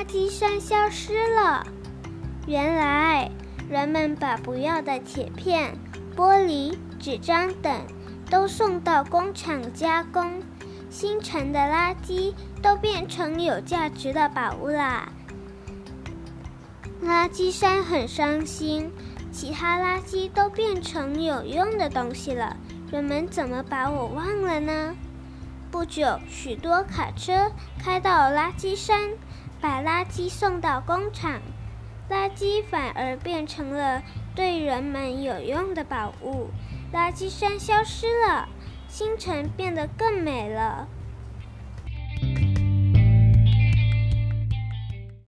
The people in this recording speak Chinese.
垃圾山消失了。原来，人们把不要的铁片、玻璃、纸张等都送到工厂加工，新成的垃圾都变成有价值的宝物啦。垃圾山很伤心，其他垃圾都变成有用的东西了，人们怎么把我忘了呢？不久，许多卡车开到垃圾山，把垃圾送到工厂垃圾反而变成了对人们有用的宝物垃圾山消失了星辰变得更美了。